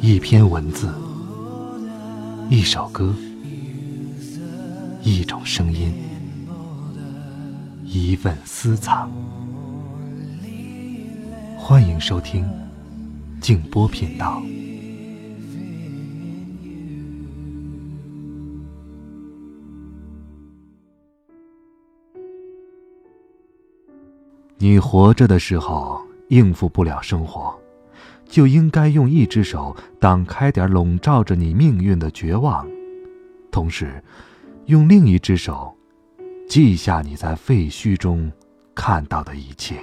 一篇文字，一首歌，一种声音，一份私藏。欢迎收听静波频道。你活着的时候应付不了生活。就应该用一只手挡开点笼罩着你命运的绝望，同时，用另一只手记下你在废墟中看到的一切。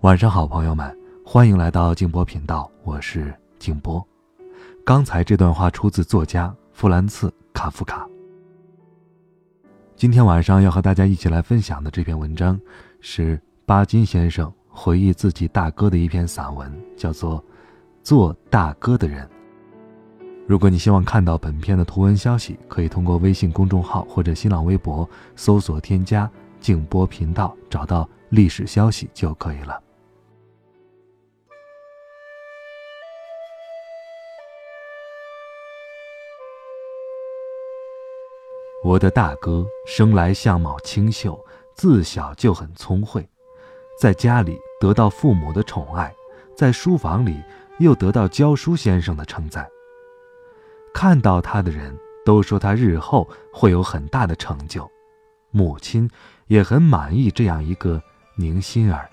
晚上好，朋友们，欢迎来到静波频道，我是静波。刚才这段话出自作家弗兰茨·卡夫卡。今天晚上要和大家一起来分享的这篇文章，是巴金先生。回忆自己大哥的一篇散文，叫做《做大哥的人》。如果你希望看到本片的图文消息，可以通过微信公众号或者新浪微博搜索添加“静波频道”，找到历史消息就可以了。我的大哥生来相貌清秀，自小就很聪慧。在家里得到父母的宠爱，在书房里又得到教书先生的称赞。看到他的人都说他日后会有很大的成就，母亲也很满意这样一个宁心儿。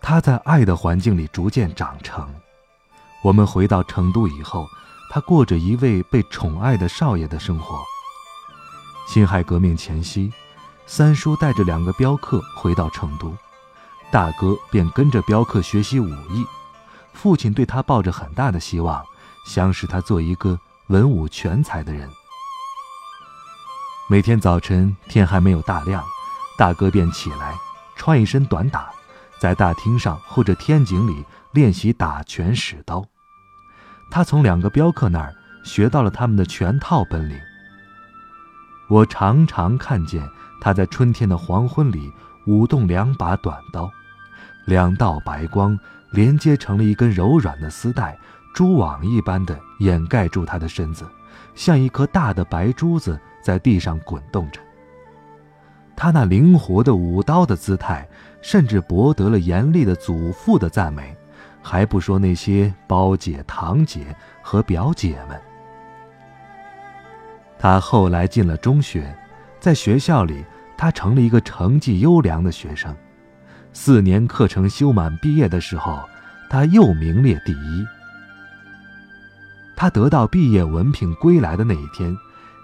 他在爱的环境里逐渐长成。我们回到成都以后，他过着一位被宠爱的少爷的生活。辛亥革命前夕。三叔带着两个镖客回到成都，大哥便跟着镖客学习武艺。父亲对他抱着很大的希望，想使他做一个文武全才的人。每天早晨天还没有大亮，大哥便起来，穿一身短打，在大厅上或者天井里练习打拳使刀。他从两个镖客那儿学到了他们的全套本领。我常常看见。他在春天的黄昏里舞动两把短刀，两道白光连接成了一根柔软的丝带，蛛网一般的掩盖住他的身子，像一颗大的白珠子在地上滚动着。他那灵活的舞刀的姿态，甚至博得了严厉的祖父的赞美，还不说那些胞姐、堂姐和表姐们。他后来进了中学。在学校里，他成了一个成绩优良的学生。四年课程修满，毕业的时候，他又名列第一。他得到毕业文凭归来的那一天，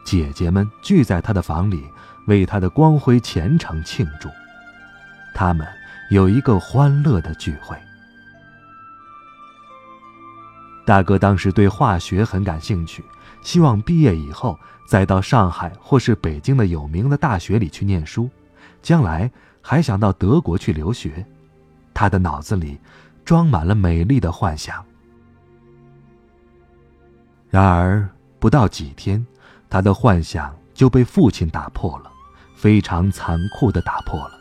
姐姐们聚在他的房里，为他的光辉前程庆祝。他们有一个欢乐的聚会。大哥当时对化学很感兴趣。希望毕业以后再到上海或是北京的有名的大学里去念书，将来还想到德国去留学。他的脑子里装满了美丽的幻想。然而不到几天，他的幻想就被父亲打破了，非常残酷的打破了，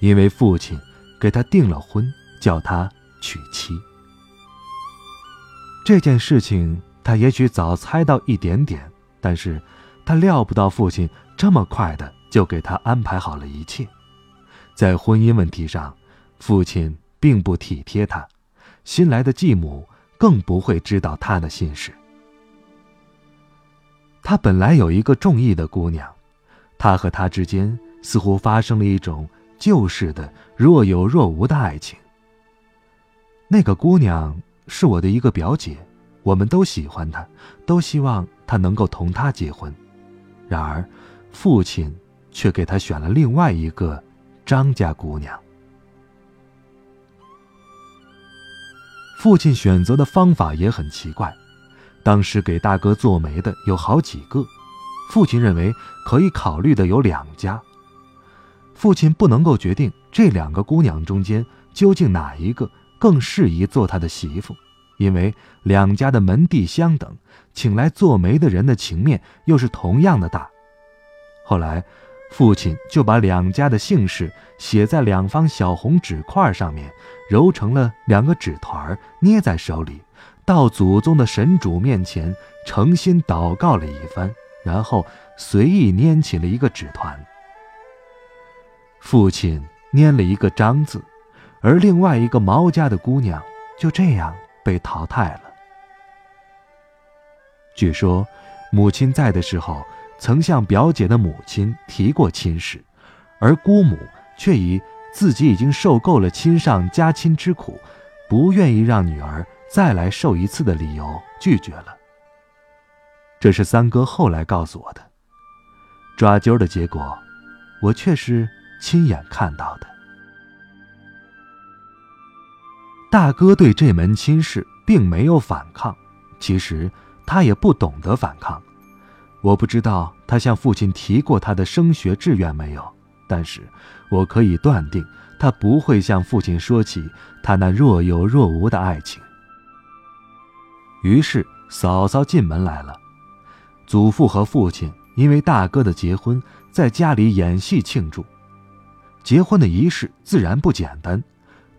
因为父亲给他订了婚，叫他娶妻。这件事情。他也许早猜到一点点，但是，他料不到父亲这么快的就给他安排好了一切。在婚姻问题上，父亲并不体贴他，新来的继母更不会知道他的心事。他本来有一个中意的姑娘，他和她之间似乎发生了一种旧式的若有若无的爱情。那个姑娘是我的一个表姐。我们都喜欢他，都希望他能够同他结婚。然而，父亲却给他选了另外一个张家姑娘。父亲选择的方法也很奇怪。当时给大哥做媒的有好几个，父亲认为可以考虑的有两家。父亲不能够决定这两个姑娘中间究竟哪一个更适宜做他的媳妇。因为两家的门第相等，请来做媒的人的情面又是同样的大。后来，父亲就把两家的姓氏写在两方小红纸块上面，揉成了两个纸团，捏在手里，到祖宗的神主面前诚心祷告了一番，然后随意拈起了一个纸团。父亲拈了一个张字，而另外一个毛家的姑娘就这样被淘汰了。据说，母亲在的时候。曾向表姐的母亲提过亲事，而姑母却以自己已经受够了亲上加亲之苦，不愿意让女儿再来受一次的理由拒绝了。这是三哥后来告诉我的。抓阄的结果，我却是亲眼看到的。大哥对这门亲事并没有反抗，其实他也不懂得反抗。我不知道他向父亲提过他的升学志愿没有，但是我可以断定，他不会向父亲说起他那若有若无的爱情。于是嫂嫂进门来了，祖父和父亲因为大哥的结婚，在家里演戏庆祝。结婚的仪式自然不简单，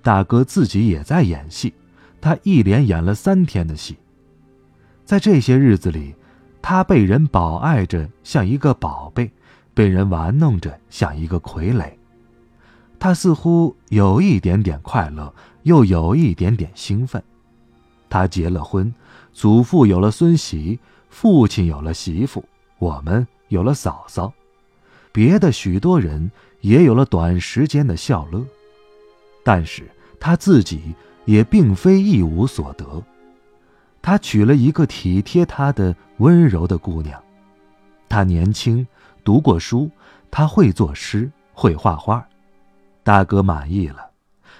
大哥自己也在演戏，他一连演了三天的戏。在这些日子里。他被人保爱着，像一个宝贝；被人玩弄着，像一个傀儡。他似乎有一点点快乐，又有一点点兴奋。他结了婚，祖父有了孙媳，父亲有了媳妇，我们有了嫂嫂，别的许多人也有了短时间的笑乐。但是他自己也并非一无所得。他娶了一个体贴他的温柔的姑娘，她年轻，读过书，他会作诗，会画画。大哥满意了，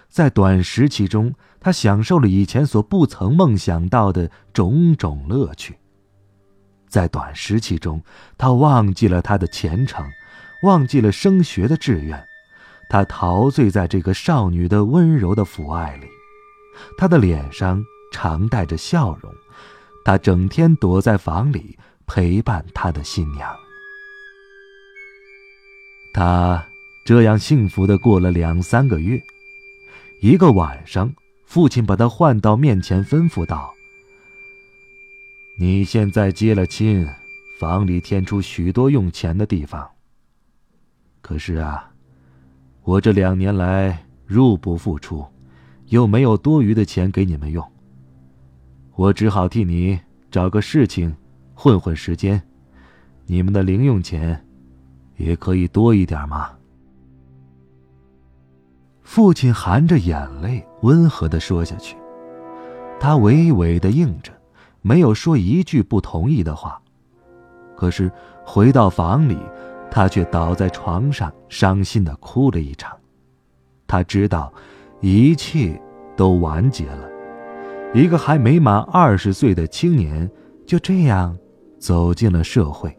在短时期中，他享受了以前所不曾梦想到的种种乐趣。在短时期中，他忘记了他的前程，忘记了升学的志愿，他陶醉在这个少女的温柔的抚爱里，他的脸上。常带着笑容，他整天躲在房里陪伴他的新娘。他这样幸福的过了两三个月。一个晚上，父亲把他唤到面前，吩咐道：“你现在接了亲，房里添出许多用钱的地方。可是啊，我这两年来入不敷出，又没有多余的钱给你们用。”我只好替你找个事情，混混时间。你们的零用钱，也可以多一点嘛？父亲含着眼泪，温和的说下去。他娓娓的应着，没有说一句不同意的话。可是回到房里，他却倒在床上，伤心的哭了一场。他知道，一切都完结了。一个还没满二十岁的青年，就这样走进了社会。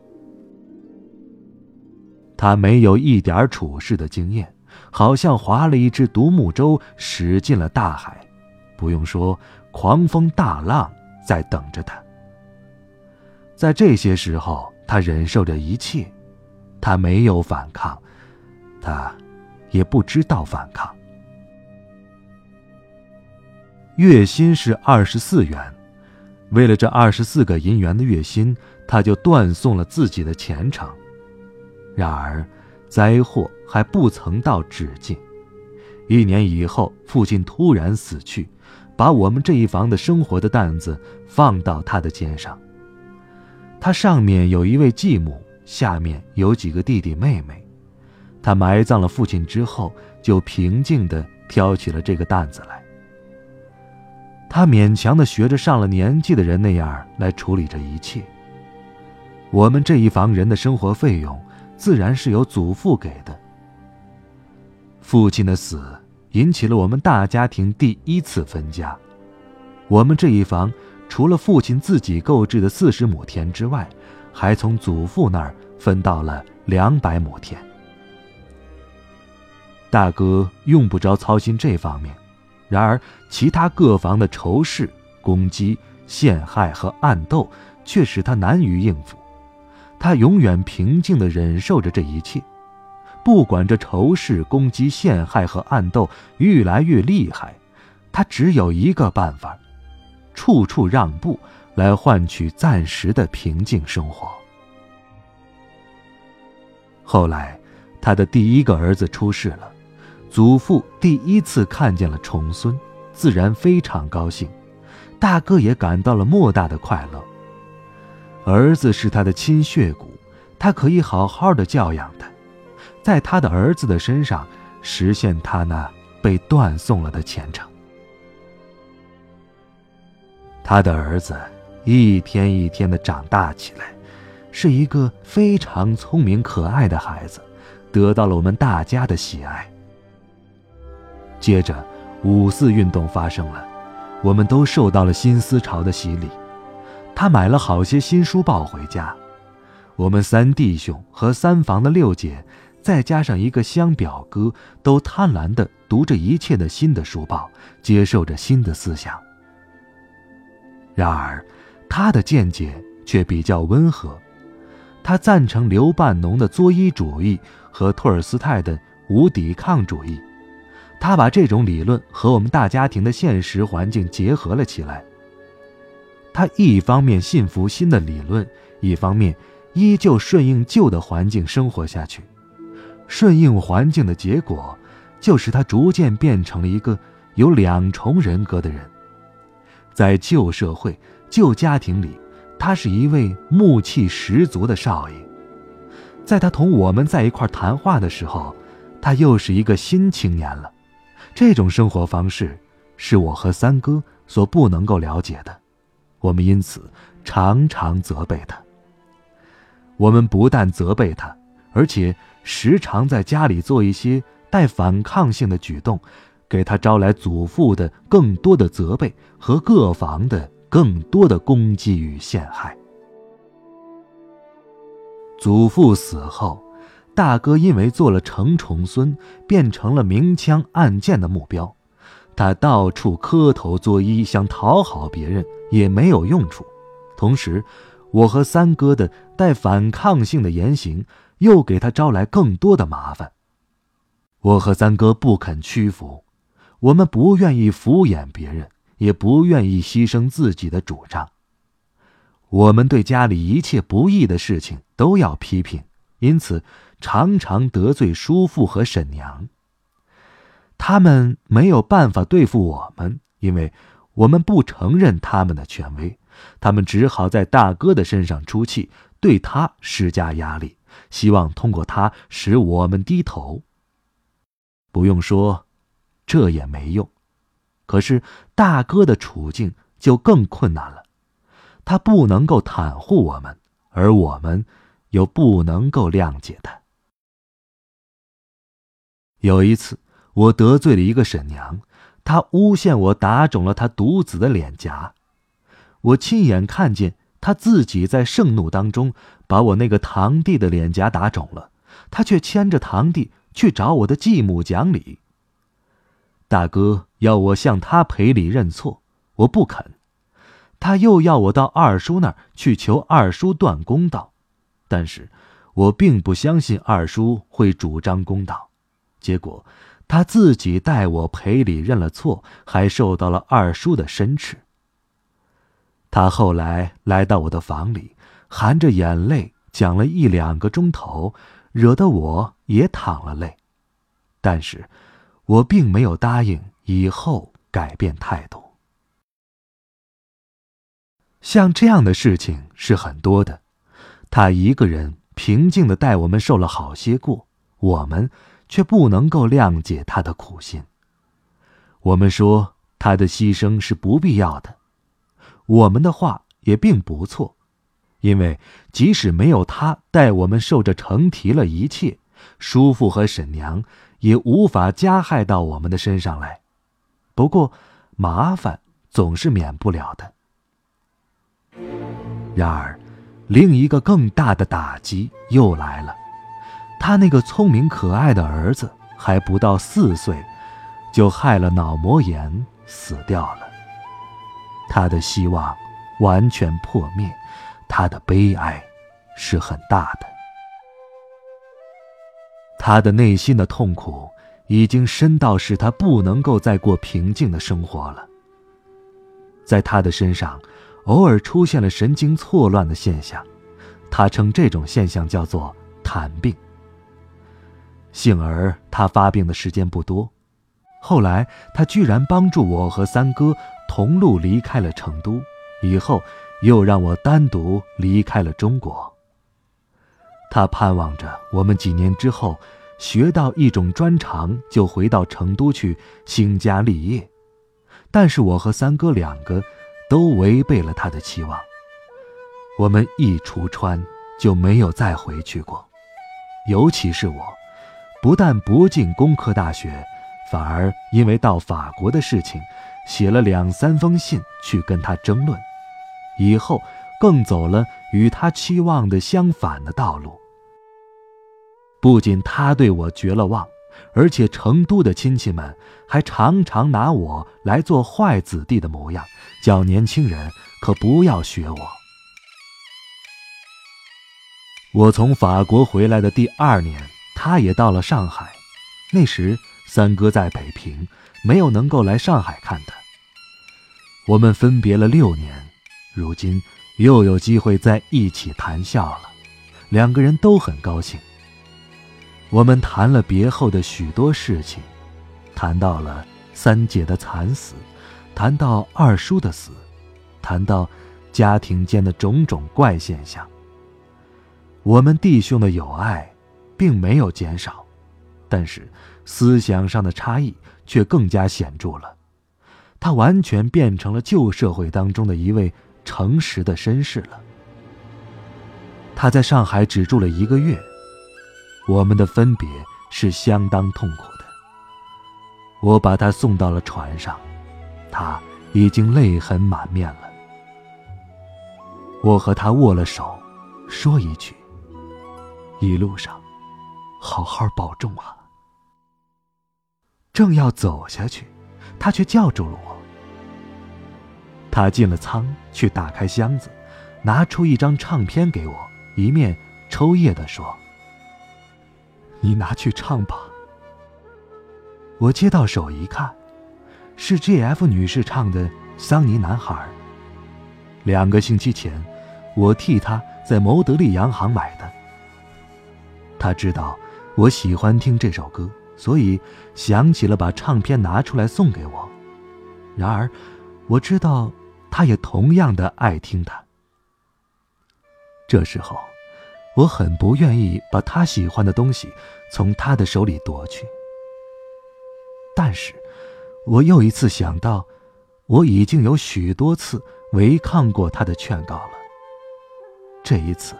他没有一点处事的经验，好像划了一只独木舟驶进了大海。不用说，狂风大浪在等着他。在这些时候，他忍受着一切，他没有反抗，他也不知道反抗。月薪是二十四元，为了这二十四个银元的月薪，他就断送了自己的前程。然而，灾祸还不曾到止境。一年以后，父亲突然死去，把我们这一房的生活的担子放到他的肩上。他上面有一位继母，下面有几个弟弟妹妹。他埋葬了父亲之后，就平静地挑起了这个担子来。他勉强的学着上了年纪的人那样来处理这一切。我们这一房人的生活费用，自然是由祖父给的。父亲的死引起了我们大家庭第一次分家。我们这一房除了父亲自己购置的四十亩田之外，还从祖父那儿分到了两百亩田。大哥用不着操心这方面。然而，其他各房的仇视、攻击、陷害和暗斗，却使他难于应付。他永远平静地忍受着这一切，不管这仇视、攻击、陷害和暗斗愈来越厉害，他只有一个办法：处处让步，来换取暂时的平静生活。后来，他的第一个儿子出世了，祖父第一次看见了重孙，自然非常高兴。大哥也感到了莫大的快乐。儿子是他的亲血骨，他可以好好的教养他，在他的儿子的身上实现他那被断送了的前程。他的儿子一天一天的长大起来。是一个非常聪明可爱的孩子，得到了我们大家的喜爱。接着，五四运动发生了，我们都受到了新思潮的洗礼。他买了好些新书报回家，我们三弟兄和三房的六姐，再加上一个乡表哥，都贪婪地读着一切的新的书报，接受着新的思想。然而，他的见解却比较温和。他赞成刘半农的作揖主义和托尔斯泰的无抵抗主义，他把这种理论和我们大家庭的现实环境结合了起来。他一方面信服新的理论，一方面依旧顺应旧的环境生活下去。顺应环境的结果，就是他逐渐变成了一个有两重人格的人，在旧社会、旧家庭里。他是一位木气十足的少爷，在他同我们在一块谈话的时候，他又是一个新青年了。这种生活方式是我和三哥所不能够了解的，我们因此常常责备他。我们不但责备他，而且时常在家里做一些带反抗性的举动，给他招来祖父的更多的责备和各房的。更多的攻击与陷害。祖父死后，大哥因为做了成重孙，变成了明枪暗箭的目标。他到处磕头作揖，想讨好别人，也没有用处。同时，我和三哥的带反抗性的言行，又给他招来更多的麻烦。我和三哥不肯屈服，我们不愿意敷衍别人。也不愿意牺牲自己的主张。我们对家里一切不义的事情都要批评，因此常常得罪叔父和婶娘。他们没有办法对付我们，因为我们不承认他们的权威。他们只好在大哥的身上出气，对他施加压力，希望通过他使我们低头。不用说，这也没用。可是大哥的处境就更困难了，他不能够袒护我们，而我们又不能够谅解他。有一次，我得罪了一个婶娘，她诬陷我打肿了她独子的脸颊，我亲眼看见她自己在盛怒当中把我那个堂弟的脸颊打肿了，她却牵着堂弟去找我的继母讲理。大哥要我向他赔礼认错，我不肯；他又要我到二叔那儿去求二叔断公道，但是我并不相信二叔会主张公道。结果他自己代我赔礼认了错，还受到了二叔的申斥。他后来来到我的房里，含着眼泪讲了一两个钟头，惹得我也淌了泪，但是。我并没有答应以后改变态度。像这样的事情是很多的，他一个人平静的待我们受了好些过，我们却不能够谅解他的苦心。我们说他的牺牲是不必要的，我们的话也并不错，因为即使没有他带我们受着成提了一切，叔父和婶娘。也无法加害到我们的身上来，不过麻烦总是免不了的。然而，另一个更大的打击又来了，他那个聪明可爱的儿子还不到四岁，就害了脑膜炎死掉了。他的希望完全破灭，他的悲哀是很大的。他的内心的痛苦已经深到使他不能够再过平静的生活了。在他的身上，偶尔出现了神经错乱的现象，他称这种现象叫做“痰病”。幸而他发病的时间不多，后来他居然帮助我和三哥同路离开了成都，以后又让我单独离开了中国。他盼望着我们几年之后学到一种专长，就回到成都去兴家立业。但是我和三哥两个都违背了他的期望。我们一出川就没有再回去过，尤其是我，不但不进工科大学，反而因为到法国的事情，写了两三封信去跟他争论，以后更走了与他期望的相反的道路。不仅他对我绝了望，而且成都的亲戚们还常常拿我来做坏子弟的模样，叫年轻人可不要学我。我从法国回来的第二年，他也到了上海，那时三哥在北平，没有能够来上海看他。我们分别了六年，如今又有机会在一起谈笑了，两个人都很高兴。我们谈了别后的许多事情，谈到了三姐的惨死，谈到二叔的死，谈到家庭间的种种怪现象。我们弟兄的友爱，并没有减少，但是思想上的差异却更加显著了。他完全变成了旧社会当中的一位诚实的绅士了。他在上海只住了一个月。我们的分别是相当痛苦的。我把他送到了船上，他已经泪痕满面了。我和他握了手，说一句：“一路上，好好保重啊。”正要走下去，他却叫住了我。他进了舱，去打开箱子，拿出一张唱片给我，一面抽噎的说。你拿去唱吧。我接到手一看，是 G.F 女士唱的《桑尼男孩》。两个星期前，我替她在牟德利洋行买的。他知道我喜欢听这首歌，所以想起了把唱片拿出来送给我。然而，我知道他也同样的爱听它。这时候。我很不愿意把他喜欢的东西从他的手里夺去，但是，我又一次想到，我已经有许多次违抗过他的劝告了。这一次，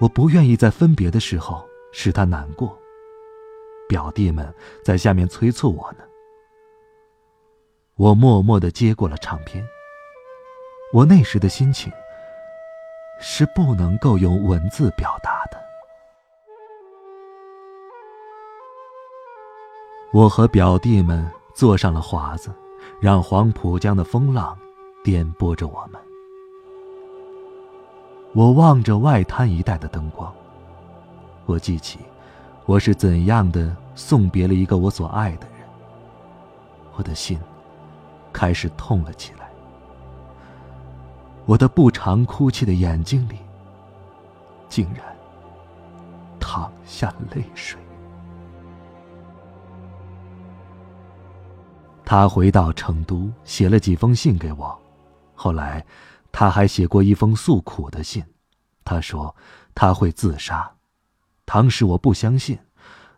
我不愿意在分别的时候使他难过。表弟们在下面催促我呢。我默默的接过了唱片。我那时的心情。是不能够用文字表达的。我和表弟们坐上了华子，让黄浦江的风浪颠簸着我们。我望着外滩一带的灯光，我记起我是怎样的送别了一个我所爱的人，我的心开始痛了起来。我的不常哭泣的眼睛里，竟然淌下泪水。他回到成都，写了几封信给我。后来，他还写过一封诉苦的信。他说他会自杀。当时我不相信，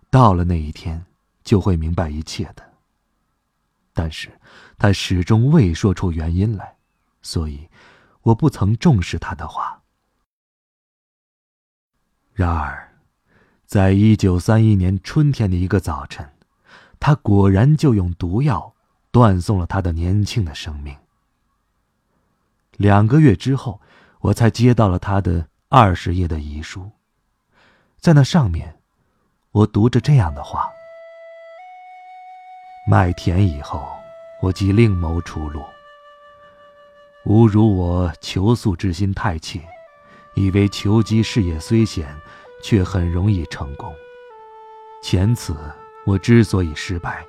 到了那一天就会明白一切的。但是，他始终未说出原因来，所以。我不曾重视他的话。然而，在一九三一年春天的一个早晨，他果然就用毒药断送了他的年轻的生命。两个月之后，我才接到了他的二十页的遗书，在那上面，我读着这样的话：麦田以后，我即另谋出路。吾如我求速之心太切，以为求机事业虽险，却很容易成功。前次我之所以失败，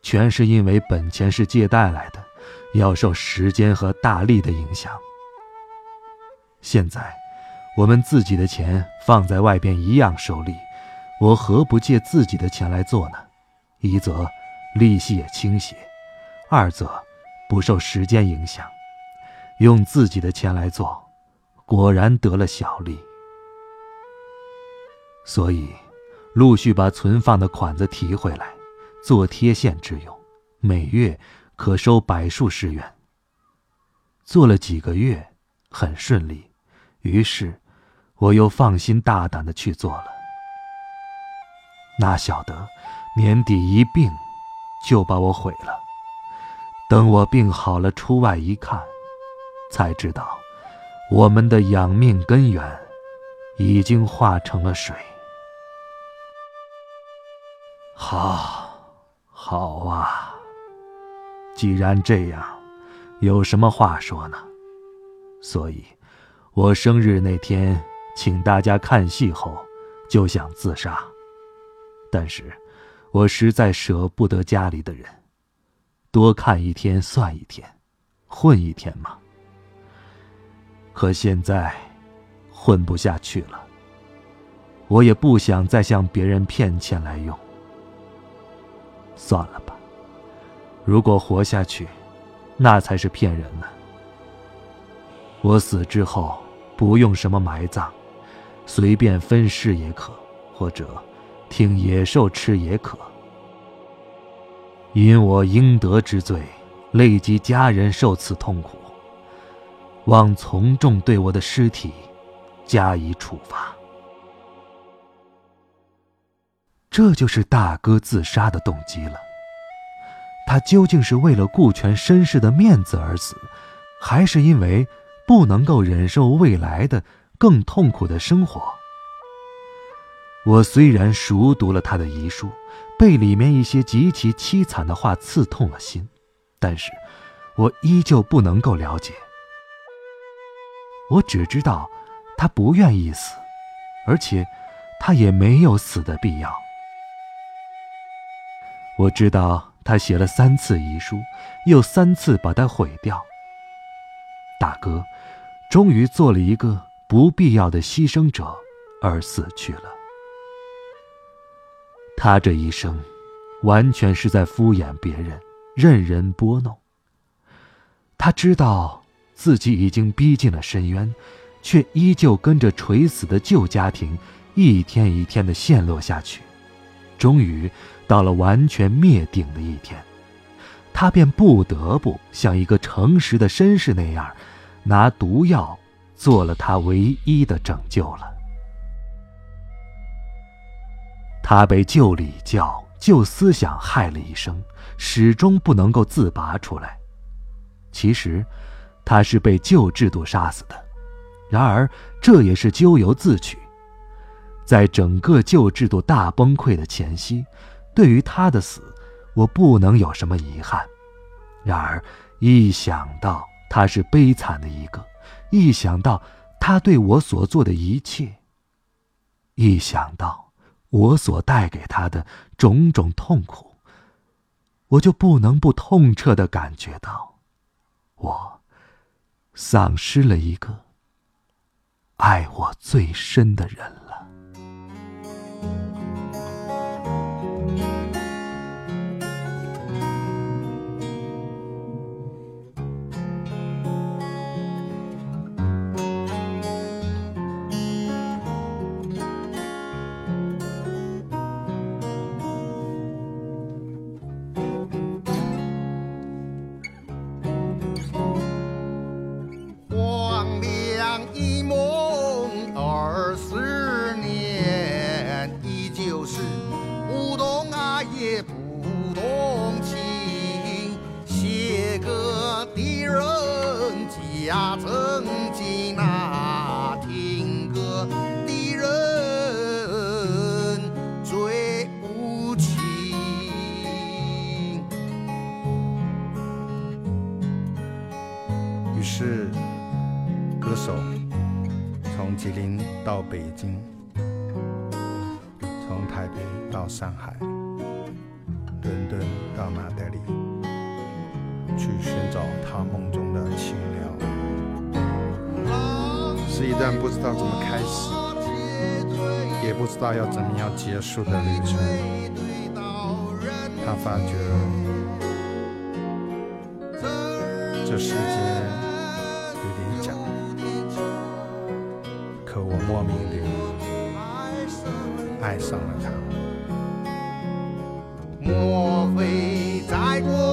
全是因为本钱是借贷来的，要受时间和大力的影响。现在，我们自己的钱放在外边一样收利，我何不借自己的钱来做呢？一则利息也倾斜，二则不受时间影响，用自己的钱来做，果然得了小利。所以，陆续把存放的款子提回来，做贴现之用，每月可收百数十元。做了几个月，很顺利，于是我又放心大胆的去做了。哪晓得年底一病，就把我毁了。等我病好了，出外一看，才知道我们的养命根源已经化成了水。好，好啊！既然这样，有什么话说呢？所以，我生日那天请大家看戏后，就想自杀。但是，我实在舍不得家里的人，多看一天算一天，混一天嘛。可现在，混不下去了。我也不想再向别人骗钱来用。算了吧，如果活下去，那才是骗人呢。我死之后不用什么埋葬，随便分尸也可，或者听野兽吃也可。因我应得之罪，累及家人受此痛苦，望从重对我的尸体加以处罚。这就是大哥自杀的动机了。他究竟是为了顾全身世的面子而死，还是因为不能够忍受未来的更痛苦的生活？我虽然熟读了他的遗书，被里面一些极其凄惨的话刺痛了心，但是，我依旧不能够了解。我只知道，他不愿意死，而且，他也没有死的必要。我知道他写了三次遗书，又三次把它毁掉。大哥，终于做了一个不必要的牺牲者而死去了。他这一生，完全是在敷衍别人，任人拨弄。他知道自己已经逼近了深渊，却依旧跟着垂死的旧家庭，一天一天的陷落下去。终于到了完全灭顶的一天，他便不得不像一个诚实的绅士那样，拿毒药做了他唯一的拯救了。他被旧礼教、旧思想害了一生，始终不能够自拔出来。其实，他是被旧制度杀死的，然而这也是咎由自取。在整个旧制度大崩溃的前夕，对于他的死，我不能有什么遗憾。然而，一想到他是悲惨的一个，一想到他对我所做的一切，一想到我所带给他的种种痛苦，我就不能不痛彻的感觉到，我丧失了一个爱我最深的人了。呀，曾经那听歌的人最无情。于是，歌手从吉林到北京，从台北到上海。但不知道怎么开始，也不知道要怎么样结束的旅程。他发觉这世界有点假。可我莫名的爱上了他。莫非在过。